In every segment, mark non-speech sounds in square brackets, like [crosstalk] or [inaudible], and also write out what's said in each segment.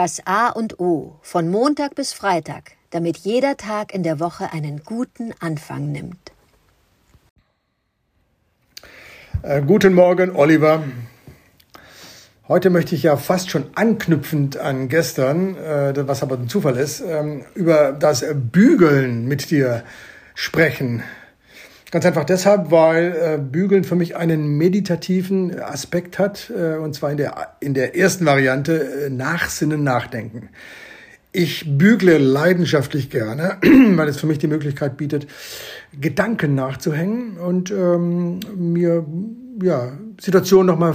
Das A und O von Montag bis Freitag, damit jeder Tag in der Woche einen guten Anfang nimmt. Äh, guten Morgen, Oliver. Heute möchte ich ja fast schon anknüpfend an gestern, äh, was aber ein Zufall ist, ähm, über das Bügeln mit dir sprechen. Ganz einfach deshalb, weil äh, Bügeln für mich einen meditativen Aspekt hat, äh, und zwar in der, in der ersten Variante äh, Nachsinnen, Nachdenken. Ich bügle leidenschaftlich gerne, [clears throat] weil es für mich die Möglichkeit bietet, Gedanken nachzuhängen und ähm, mir ja, Situationen nochmal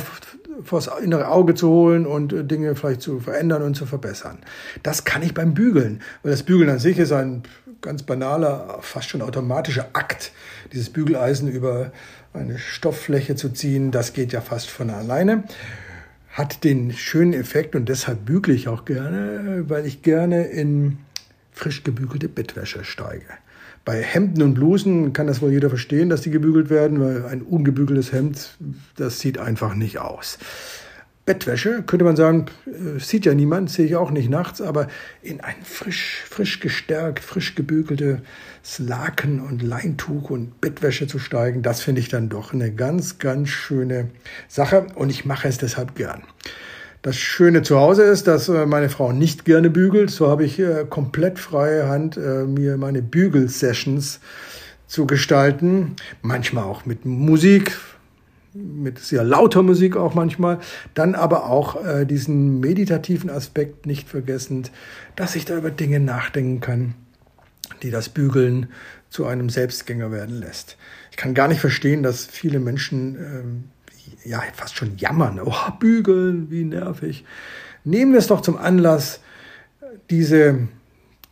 vors innere Auge zu holen und äh, Dinge vielleicht zu verändern und zu verbessern. Das kann ich beim Bügeln, weil das Bügeln an sich ist ein ganz banaler, fast schon automatischer Akt, dieses Bügeleisen über eine Stofffläche zu ziehen. Das geht ja fast von alleine. Hat den schönen Effekt und deshalb bügle ich auch gerne, weil ich gerne in frisch gebügelte Bettwäsche steige. Bei Hemden und Blusen kann das wohl jeder verstehen, dass die gebügelt werden, weil ein ungebügeltes Hemd, das sieht einfach nicht aus. Bettwäsche, könnte man sagen, äh, sieht ja niemand, sehe ich auch nicht nachts, aber in ein frisch, frisch gestärkt, frisch gebügeltes Laken und Leintuch und Bettwäsche zu steigen, das finde ich dann doch eine ganz, ganz schöne Sache und ich mache es deshalb gern. Das Schöne zu Hause ist, dass äh, meine Frau nicht gerne bügelt. So habe ich äh, komplett freie Hand, mir meine Bügelsessions zu gestalten. Manchmal auch mit Musik, mit sehr lauter Musik auch manchmal, dann aber auch äh, diesen meditativen Aspekt nicht vergessend, dass ich da über Dinge nachdenken kann, die das Bügeln zu einem Selbstgänger werden lässt. Ich kann gar nicht verstehen, dass viele Menschen ähm, ja fast schon jammern, oh, bügeln, wie nervig. Nehmen wir es doch zum Anlass, diese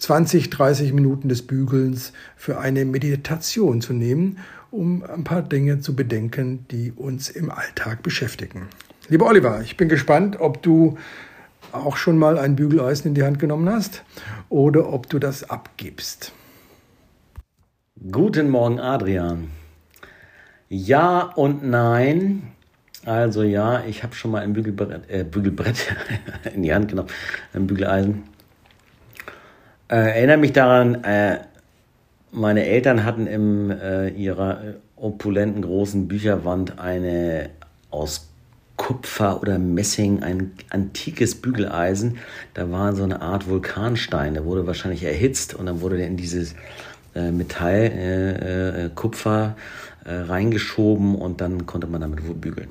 20, 30 Minuten des Bügelns für eine Meditation zu nehmen um ein paar Dinge zu bedenken, die uns im Alltag beschäftigen. Lieber Oliver, ich bin gespannt, ob du auch schon mal ein Bügeleisen in die Hand genommen hast oder ob du das abgibst. Guten Morgen, Adrian. Ja und nein. Also ja, ich habe schon mal ein Bügelbrett, äh, Bügelbrett [laughs] in die Hand genommen, ein Bügeleisen. Äh, erinnere mich daran, äh, meine Eltern hatten in äh, ihrer opulenten großen Bücherwand eine aus Kupfer oder Messing, ein antikes Bügeleisen. Da war so eine Art Vulkanstein, der wurde wahrscheinlich erhitzt und dann wurde der in dieses äh, Metall, äh, äh Kupfer äh, reingeschoben und dann konnte man damit wohl bügeln.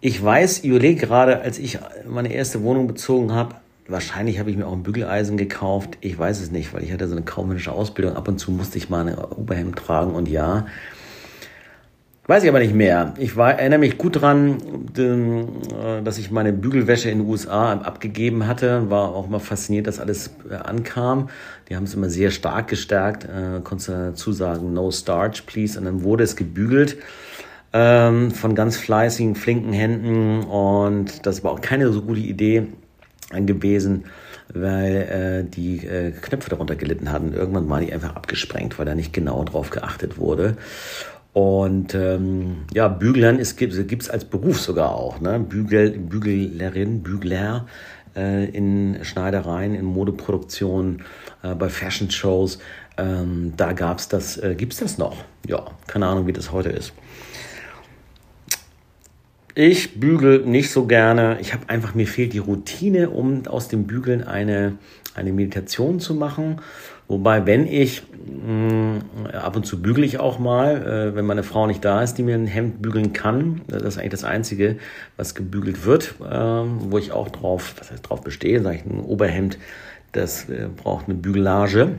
Ich weiß, ich gerade, als ich meine erste Wohnung bezogen habe, Wahrscheinlich habe ich mir auch ein Bügeleisen gekauft. Ich weiß es nicht, weil ich hatte so eine kaufmännische Ausbildung. Ab und zu musste ich mal ein Oberhemd tragen und ja. Weiß ich aber nicht mehr. Ich war, erinnere mich gut dran, äh, dass ich meine Bügelwäsche in den USA abgegeben hatte. War auch mal fasziniert, dass alles äh, ankam. Die haben es immer sehr stark gestärkt. Äh, konntest du dazu sagen, no starch, please. Und dann wurde es gebügelt ähm, von ganz fleißigen, flinken Händen. Und das war auch keine so gute Idee, gewesen, weil äh, die äh, Knöpfe darunter gelitten hatten. Irgendwann waren die einfach abgesprengt, weil da nicht genau drauf geachtet wurde. Und ähm, ja, Büglern gibt es als Beruf sogar auch. Ne? Bügel, Bügelerin, Bügler äh, in Schneidereien, in Modeproduktionen, äh, bei Fashion Shows. Ähm, da gab's das, äh, gibt's das noch? Ja, keine Ahnung, wie das heute ist. Ich bügel nicht so gerne. Ich habe einfach, mir fehlt die Routine, um aus dem Bügeln eine, eine Meditation zu machen. Wobei, wenn ich, mh, mm, ab und zu bügele ich auch mal, äh, wenn meine Frau nicht da ist, die mir ein Hemd bügeln kann. Das ist eigentlich das Einzige, was gebügelt wird, äh, wo ich auch drauf, was heißt drauf bestehe, sage ich, ein Oberhemd, das äh, braucht eine Bügelage.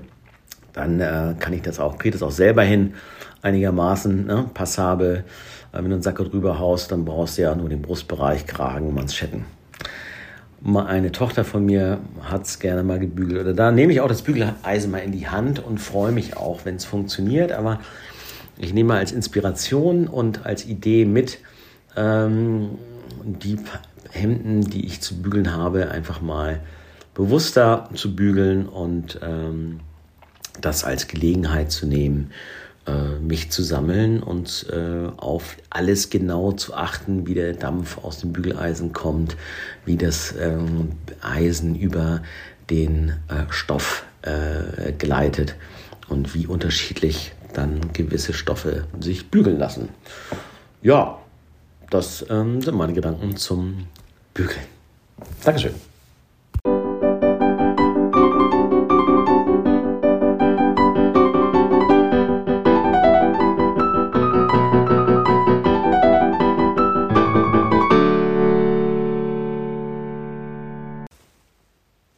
Dann äh, kann ich das auch, kriege das auch selber hin, einigermaßen ne, passabel wenn du einen Sack drüber haust, dann brauchst du ja nur den Brustbereich, Kragen, Manschetten. Eine Tochter von mir hat es gerne mal gebügelt. Oder da nehme ich auch das Bügeleisen mal in die Hand und freue mich auch, wenn es funktioniert. Aber ich nehme als Inspiration und als Idee mit, ähm, die Hemden, die ich zu bügeln habe, einfach mal bewusster zu bügeln und ähm, das als Gelegenheit zu nehmen, äh, mich zu sammeln und äh, auf alles genau zu achten, wie der Dampf aus dem Bügeleisen kommt, wie das ähm, Eisen über den äh, Stoff gleitet und wie unterschiedlich dann gewisse Stoffe sich bügeln lassen. Ja, das ähm, sind meine Gedanken zum Bügeln. Dankeschön.